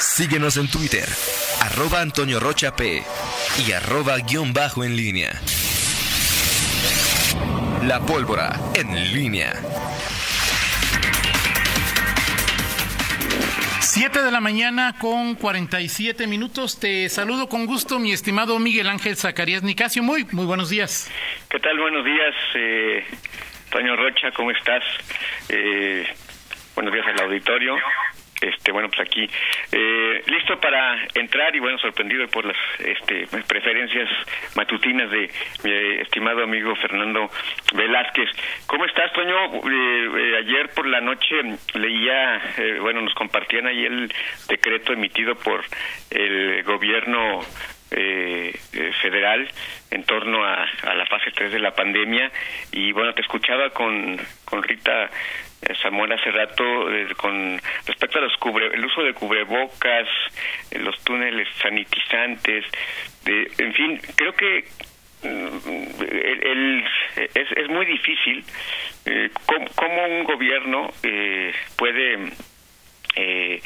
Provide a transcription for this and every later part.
Síguenos en Twitter, arroba Antonio Rocha P y arroba guion bajo en línea. La pólvora en línea. 7 de la mañana con 47 minutos. Te saludo con gusto, mi estimado Miguel Ángel Zacarías Nicasio. Muy, muy buenos días. ¿Qué tal? Buenos días, eh, Toño Rocha, ¿cómo estás? Eh, buenos días al auditorio. Este, bueno, pues aquí eh, listo para entrar y bueno, sorprendido por las este, preferencias matutinas de mi estimado amigo Fernando Velázquez. ¿Cómo estás, Toño? Eh, ayer por la noche leía, bueno, nos compartían ahí el decreto emitido por el gobierno eh, federal en torno a, la fase 3 de la pandemia y bueno te escuchaba con, con Rita Samuel hace rato con respecto a los cubre, el uso de cubrebocas los túneles sanitizantes en fin creo que mm, el, es, es muy difícil eh, cómo, un gobierno eh, puede eh,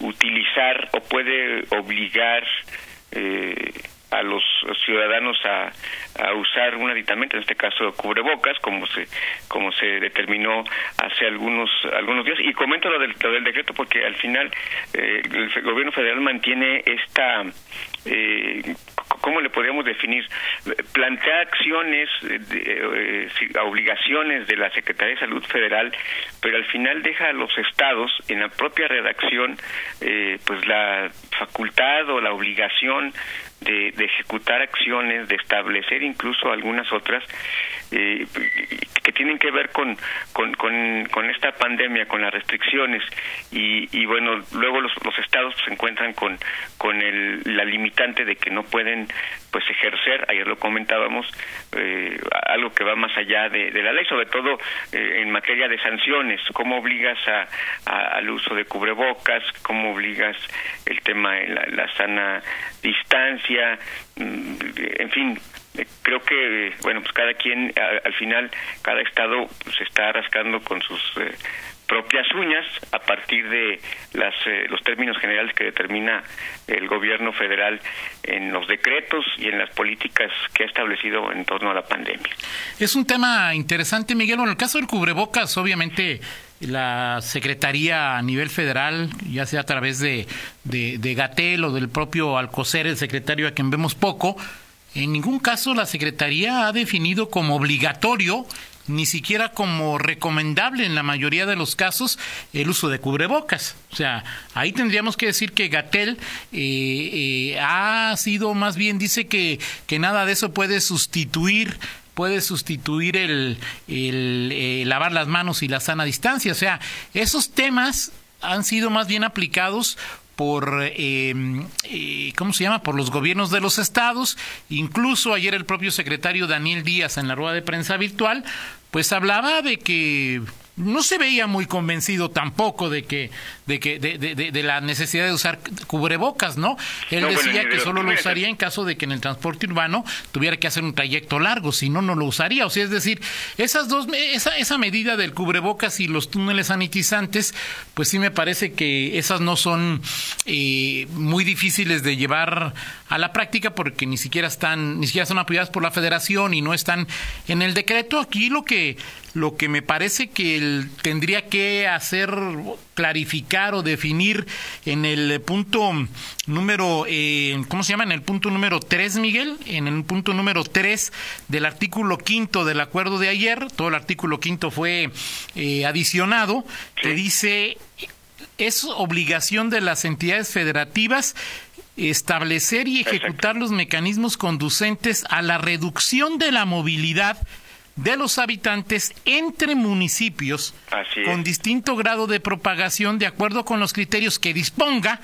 utilizar o puede obligar eh, a los ciudadanos a, a, usar un aditamento, en este caso cubrebocas, como se como se determinó hace algunos algunos días. Y comento lo del, decreto porque al final eh, el gobierno federal mantiene esta eh, ¿cómo le podríamos definir? Plantea acciones, eh, obligaciones de la Secretaría de Salud Federal, pero al final deja a los estados en la propia redacción eh, pues la facultad o la obligación de, de, ejecutar acciones, de establecer incluso algunas otras eh, que tienen que ver con, con, esta pandemia, con las restricciones. Y, bueno, luego los, los estados se encuentran con, con el, la limitante de que no pueden pues ejercer, ayer lo comentábamos, eh, algo que va más allá de, la ley, sobre todo eh, en materia de sanciones, cómo obligas a, al uso de cubrebocas, cómo obligas el tema de la sana distancia, mm, en fin, creo que bueno pues cada quien al final cada estado se está rascando con sus eh, propias uñas a partir de las, eh, los términos generales que determina el gobierno federal en los decretos y en las políticas que ha establecido en torno a la pandemia. Es un tema interesante, Miguel. en el caso del cubrebocas, obviamente la Secretaría a nivel federal, ya sea a través de, de, Gatel o del propio Alcocer, el secretario a quien vemos poco, en ningún caso la Secretaría ha definido como obligatorio ni siquiera como recomendable en la mayoría de los casos el uso de cubrebocas. O sea, ahí tendríamos que decir que Gatel eh, eh, ha sido más bien, dice que, que nada de eso puede sustituir puede sustituir el, eh, lavar las manos y la sana distancia. O sea, esos temas han sido más bien aplicados por, eh, eh, ¿cómo se llama?, por los gobiernos de los estados. Incluso ayer el propio secretario Daniel Díaz en la rueda de prensa virtual, pues hablaba de que no se veía muy convencido tampoco de que de que de, de, la necesidad de usar cubrebocas, ¿no? Él decía que solo lo usaría en caso de que en el transporte urbano tuviera que hacer un trayecto largo, si no no lo usaría. O sea, es decir, esas dos esa esa medida del cubrebocas y los túneles sanitizantes, pues sí me parece que esas no son eh, muy difíciles de llevar a la práctica porque ni siquiera están ni siquiera son apoyadas por la Federación y no están en el decreto. Aquí lo que lo que me parece que él tendría que hacer clarificar o definir en el punto número, eh, ¿cómo se llama? En el punto número 3, Miguel, en el punto número 3 del artículo quinto del acuerdo de ayer, todo el artículo quinto fue eh, adicionado, que dice, es obligación de las entidades federativas establecer y ejecutar los mecanismos conducentes a la reducción de la movilidad de los habitantes entre municipios con distinto grado de propagación de acuerdo con los criterios que disponga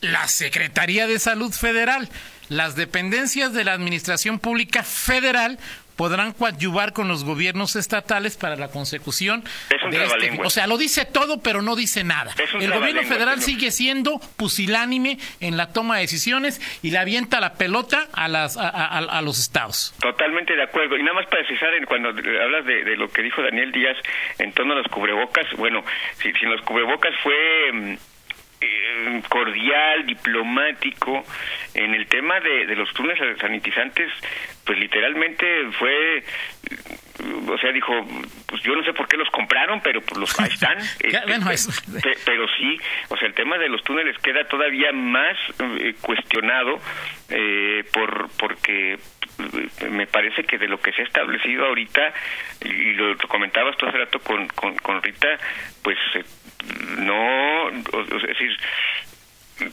la Secretaría de Salud Federal. Las dependencias de la Administración Pública Federal podrán coadyuvar con los gobiernos estatales para la consecución de este. O sea, lo dice todo, pero no dice nada. El gobierno federal sigue siendo pusilánime en la toma de decisiones y le avienta la pelota a, las, a, los estados. Totalmente de acuerdo. Y nada más para precisar, cuando hablas de, lo que dijo Daniel Díaz en torno a los cubrebocas, bueno, si, si los cubrebocas fue mm, eh, cordial, diplomático. En el tema de, de los túneles sanitizantes, pues literalmente fue o sea, dijo, pues yo no sé por qué los compraron, pero pues los ahí están. Este, pero sí, o sea, el tema de los túneles queda todavía más eh, cuestionado eh, por porque eh, me parece que de lo que se ha establecido ahorita, y lo comentabas tú hace rato con, con, con Rita, pues no, es decir,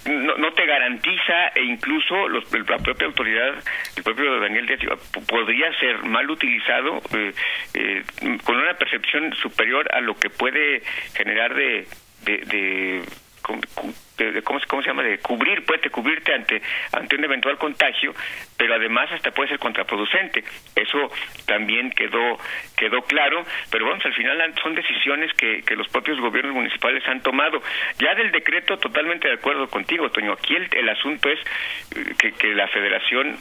no, no, te garantiza e incluso los, la propia autoridad, el propio Daniel Díaz podría ser mal utilizado eh, eh, con una percepción superior a lo que puede generar de, de, de de, ¿cómo, ¿cómo, se llama? de cubrir, puede cubrirte ante ante un eventual contagio, pero además hasta puede ser contraproducente. Eso también quedó quedó claro, pero vamos, al final son decisiones que, que los propios gobiernos municipales han tomado. Ya del decreto, totalmente de acuerdo contigo, Toño. Aquí el, el asunto es eh, que, que la Federación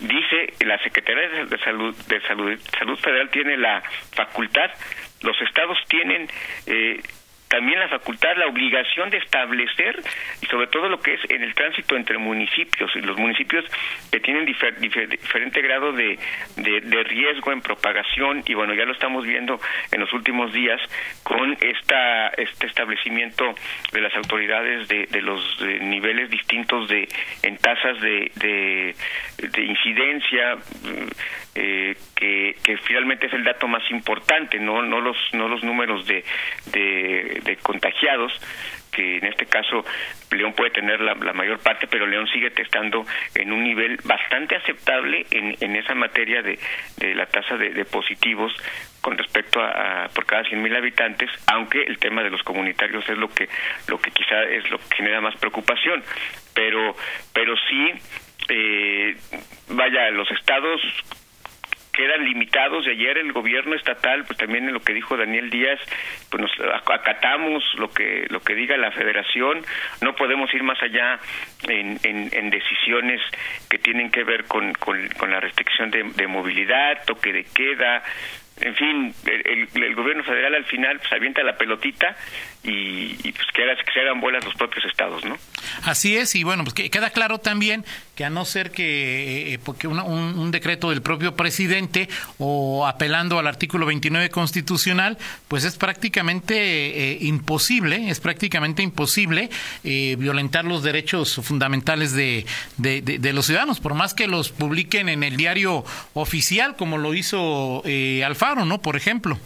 dice la Secretaría de Salud de Salud, Salud Federal tiene la facultad los estados tienen eh, también la facultad, la obligación de establecer, y sobre todo lo que es en el tránsito entre municipios, y los municipios que tienen diferente grado de, de, riesgo en propagación, y bueno, ya lo estamos viendo en los últimos días con esta, este establecimiento de las autoridades de, de los niveles distintos de en tasas de, de incidencia, eh, que, finalmente es el dato más importante, no, no, los, no los números de, de, contagiados, que en este caso León puede tener la, mayor parte, pero León sigue testando en un nivel bastante aceptable en, en esa materia de, de la tasa de, positivos con respecto a, por cada 100.000 habitantes, aunque el tema de los comunitarios es lo que lo que quizá es lo que genera más preocupación, pero pero sí eh, vaya los estados quedan limitados y ayer el gobierno estatal pues también en lo que dijo Daniel Díaz pues nos acatamos lo que lo que diga la Federación no podemos ir más allá en, en, decisiones que tienen que ver con, con, la restricción de, de movilidad toque de queda en fin, el, gobierno federal al final pues avienta la pelotita y, pues que, que se hagan bolas los propios estados, ¿no? Así es, y bueno, pues que queda claro también que a no ser que eh, porque un, decreto del propio presidente o apelando al artículo 29 constitucional, pues es prácticamente eh, imposible, es prácticamente imposible eh, violentar los derechos fundamentales de, de, de, los ciudadanos, por más que los publiquen en el diario oficial, como lo hizo Alfaro, ¿no? Por ejemplo.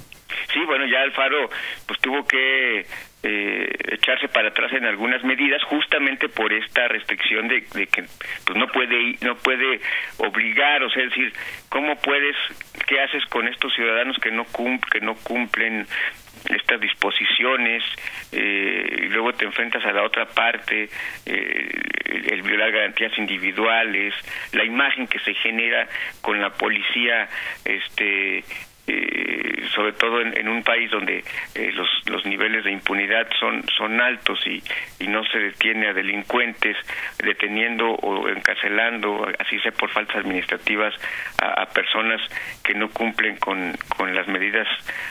Sí, bueno, ya Alfaro pues tuvo que eh, echarse para atrás en algunas medidas justamente por esta restricción de, que pues no puede no puede obligar o sea decir cómo puedes qué haces con estos ciudadanos que no que no cumplen estas disposiciones eh, y luego te enfrentas a la otra parte eh, el violar garantías individuales la imagen que se genera con la policía este eh, sobre todo en, un país donde eh, los, los niveles de impunidad son, son altos y, y no se detiene a delincuentes, deteniendo o encarcelando, así sea por faltas administrativas, a, personas que no cumplen con, con las medidas,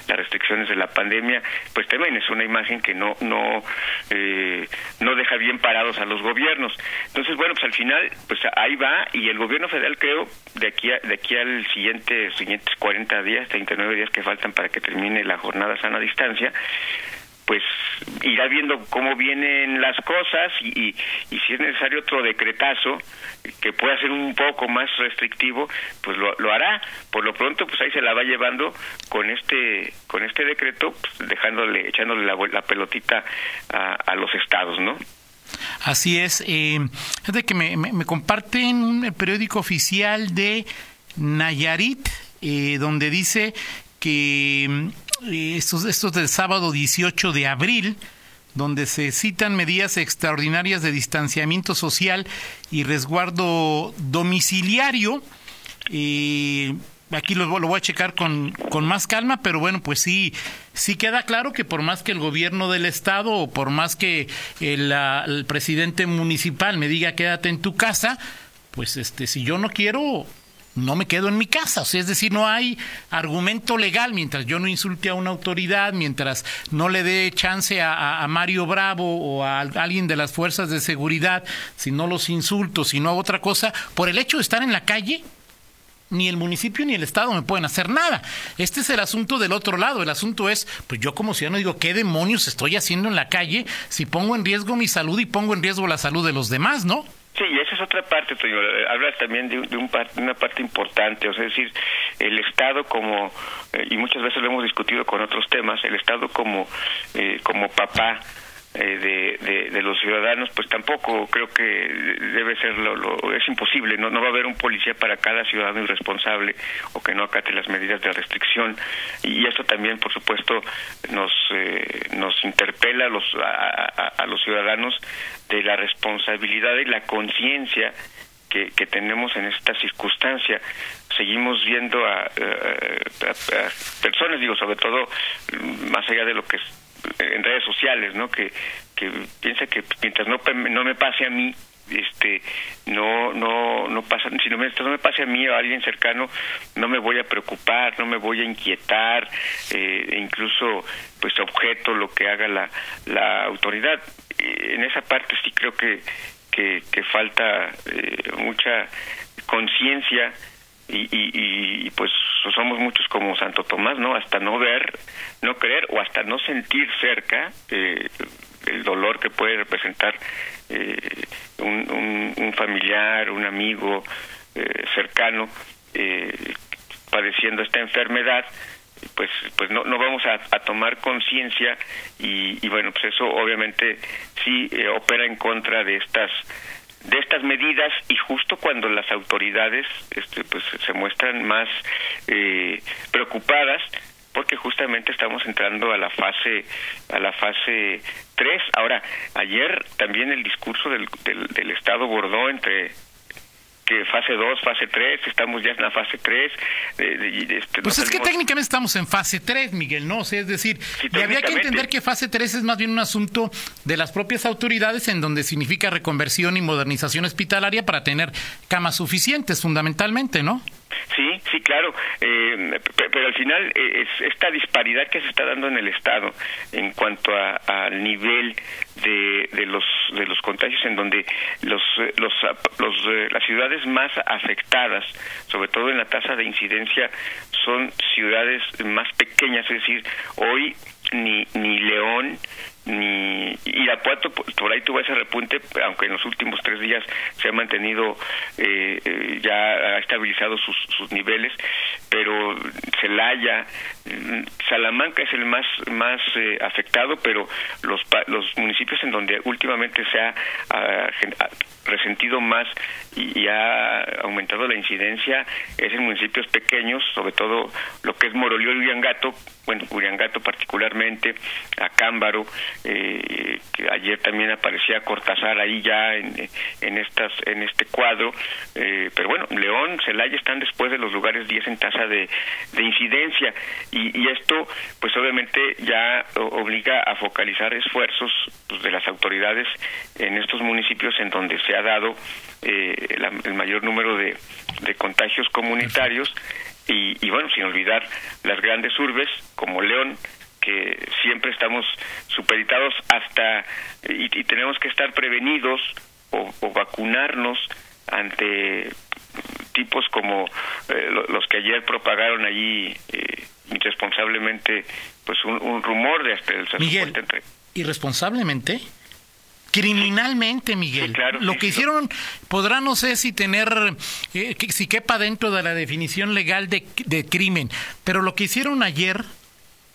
las restricciones de la pandemia, pues también es una imagen que no, no, eh, no deja bien parados a los gobiernos. Entonces, bueno, pues al final, pues ahí va y el gobierno federal creo de aquí de aquí al siguiente siguientes 40 días, 39 días que para que termine la jornada sana distancia, pues irá viendo cómo vienen las cosas y, y, si es necesario otro decretazo que pueda ser un poco más restrictivo, pues lo, lo, hará. Por lo pronto, pues ahí se la va llevando con este con este decreto, pues dejándole, echándole la, pelotita a, a, los estados, ¿no? Así es. Eh, de que me, me, me comparten el periódico oficial de Nayarit, eh, donde dice que eh, estos, del sábado 18 de abril, donde se citan medidas extraordinarias de distanciamiento social y resguardo domiciliario. Eh, aquí lo, lo, voy a checar con, con más calma, pero bueno, pues sí, sí queda claro que por más que el gobierno del estado o por más que el, el presidente municipal me diga quédate en tu casa, pues este, si yo no quiero, no me quedo en mi casa. O sea, es decir, no hay argumento legal mientras yo no insulte a una autoridad, mientras no le dé chance a, Mario Bravo o a alguien de las fuerzas de seguridad, si no los insulto, si no hago otra cosa, por el hecho de estar en la calle, ni el municipio ni el Estado me pueden hacer nada. Este es el asunto del otro lado. El asunto es, pues yo como ciudadano digo, ¿qué demonios estoy haciendo en la calle si pongo en riesgo mi salud y pongo en riesgo la salud de los demás, ¿no? Sí, esa es otra parte, Toño. Hablas también de, un, una parte importante, o sea, es decir, el Estado como, eh, y muchas veces lo hemos discutido con otros temas, el Estado como, eh, como papá, eh, de, de, los ciudadanos, pues tampoco creo que debe ser lo, es imposible, ¿no? no va a haber un policía para cada ciudadano irresponsable o que no acate las medidas de restricción y esto también, por supuesto, nos eh, nos interpela a los a, los ciudadanos de la responsabilidad y la conciencia que, que, tenemos en esta circunstancia. Seguimos viendo a, a, personas, digo, sobre todo más allá de lo que en redes sociales, ¿no? Que, que piensa que mientras no, no me pase a mí, este no no no pasa si no me, no me pase a mí o a alguien cercano no me voy a preocupar no me voy a inquietar eh, e incluso pues objeto lo que haga la la autoridad en esa parte sí creo que que, que falta eh, mucha conciencia y, y, y, pues somos muchos como Santo Tomás, ¿no? Hasta no ver, no creer o hasta no sentir cerca eh, el dolor que puede representar eh, un, un, familiar, un amigo eh, cercano eh, padeciendo esta enfermedad pues pues no no vamos a, a tomar conciencia y, y, bueno pues eso obviamente sí eh, opera en contra de estas de estas medidas y justo cuando las autoridades este, pues se muestran más eh, preocupadas porque justamente estamos entrando a la fase a la fase 3. Ahora, ayer también el discurso del, del, del Estado bordó entre fase 2, fase 3, estamos ya en la fase 3. este, pues es que técnicamente estamos en fase 3, Miguel, ¿no? O sea, es decir, y había que entender que fase 3 es más bien un asunto de las propias autoridades en donde significa reconversión y modernización hospitalaria para tener camas suficientes, fundamentalmente, ¿no? Sí, sí, claro, eh, pero al final eh, es esta disparidad que se está dando en el Estado en cuanto al nivel de, de, los de los contagios, en donde los, los, los las ciudades más afectadas, sobre todo en la tasa de incidencia, son ciudades más pequeñas, es decir, hoy ni ni León ni Irapuato por ahí tuvo ese repunte aunque en los últimos tres días se ha mantenido eh, eh, ya ha estabilizado sus, sus niveles pero Celaya mm, Salamanca es el más más eh, afectado pero los los municipios en donde últimamente se ha, resentido más y, ha aumentado la incidencia es en municipios pequeños sobre todo lo que es Morolio y Uriangato bueno Uriangato particularmente Acámbaro eh, que ayer también aparecía Cortázar ahí ya en, en estas en este cuadro eh, pero bueno León Celaya están después de los lugares 10 en tasa de, de incidencia y, y, esto pues obviamente ya obliga a focalizar esfuerzos pues, de las autoridades en estos municipios en donde se ha dado eh, el mayor número de, de contagios comunitarios y, y, bueno, sin olvidar las grandes urbes como León, que siempre estamos supeditados hasta y, tenemos que estar prevenidos o, vacunarnos ante tipos como eh, los que ayer propagaron allí eh, irresponsablemente pues un, rumor de hasta el Miguel, irresponsablemente criminalmente, Miguel. lo que hicieron podrá no sé si tener, eh, si quepa dentro de la definición legal de, de crimen, pero lo que hicieron ayer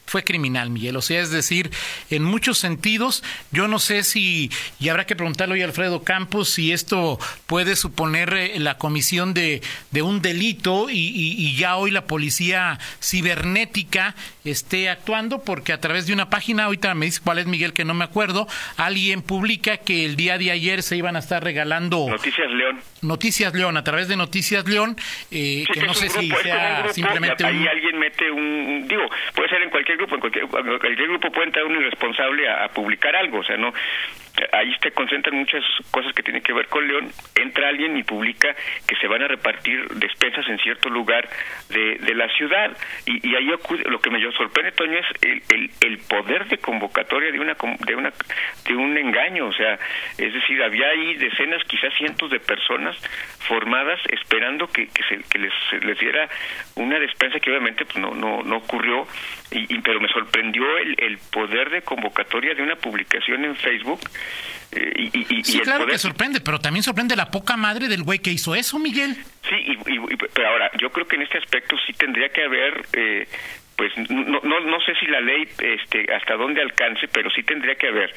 fue criminal, Miguel. O sea, es decir, en muchos sentidos, yo no sé si, y habrá que preguntarle hoy a Alfredo Campos, si esto puede suponer eh, la comisión de, de un delito y, y, ya hoy la policía cibernética esté actuando, porque a través de una página, ahorita me dice cuál es Miguel, que no me acuerdo, alguien publica que el día de ayer se iban a estar regalando... Noticias León. Noticias León, a través de Noticias León, eh, que, no sé si sea simplemente... Ahí alguien mete un... Digo, puede ser en cualquier grupo, en cualquier, cualquier grupo puede entrar un irresponsable a, publicar algo, o sea, no ahí se concentran muchas cosas que tienen que ver con León, entra alguien y publica que se van a repartir despensas en cierto lugar de, de la ciudad. Y, ahí lo que me sorprende Toño es el, el, poder de convocatoria de una de una de un engaño, o sea, es decir, había ahí decenas, quizás cientos de personas formadas esperando que, que, se, que les, les diera una despensa que obviamente pues no no no ocurrió. Y, pero me sorprendió el, el poder de convocatoria de una publicación en Facebook eh, y, sí, claro que sorprende, pero también sorprende la poca madre del güey que hizo eso, Miguel. Sí, y, pero ahora, yo creo que en este aspecto sí tendría que haber, eh, pues no, no, no sé si la ley este, hasta dónde alcance, pero sí tendría que haber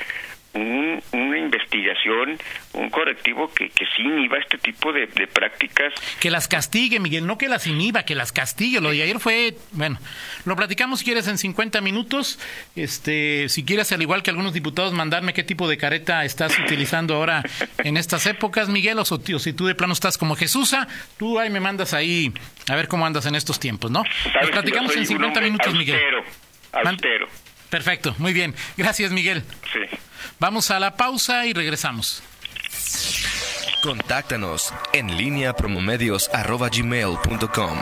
un, una investigación, un correctivo que, que sí inhiba este tipo de, prácticas. Que las castigue, Miguel, no que las inhiba, que las castigue. Lo de ayer fue, bueno, lo platicamos si quieres en 50 minutos. Este, si quieres, al igual que algunos diputados, mandarme qué tipo de careta estás utilizando ahora en estas épocas, Miguel, o, si tú de plano estás como Jesusa, tú ahí me mandas ahí a ver cómo andas en estos tiempos, ¿no? Lo platicamos en 50 minutos, Miguel. Austero. Perfecto, muy bien. Gracias, Miguel. Sí. Vamos a la pausa y regresamos. Contáctanos en línea promomedios.com.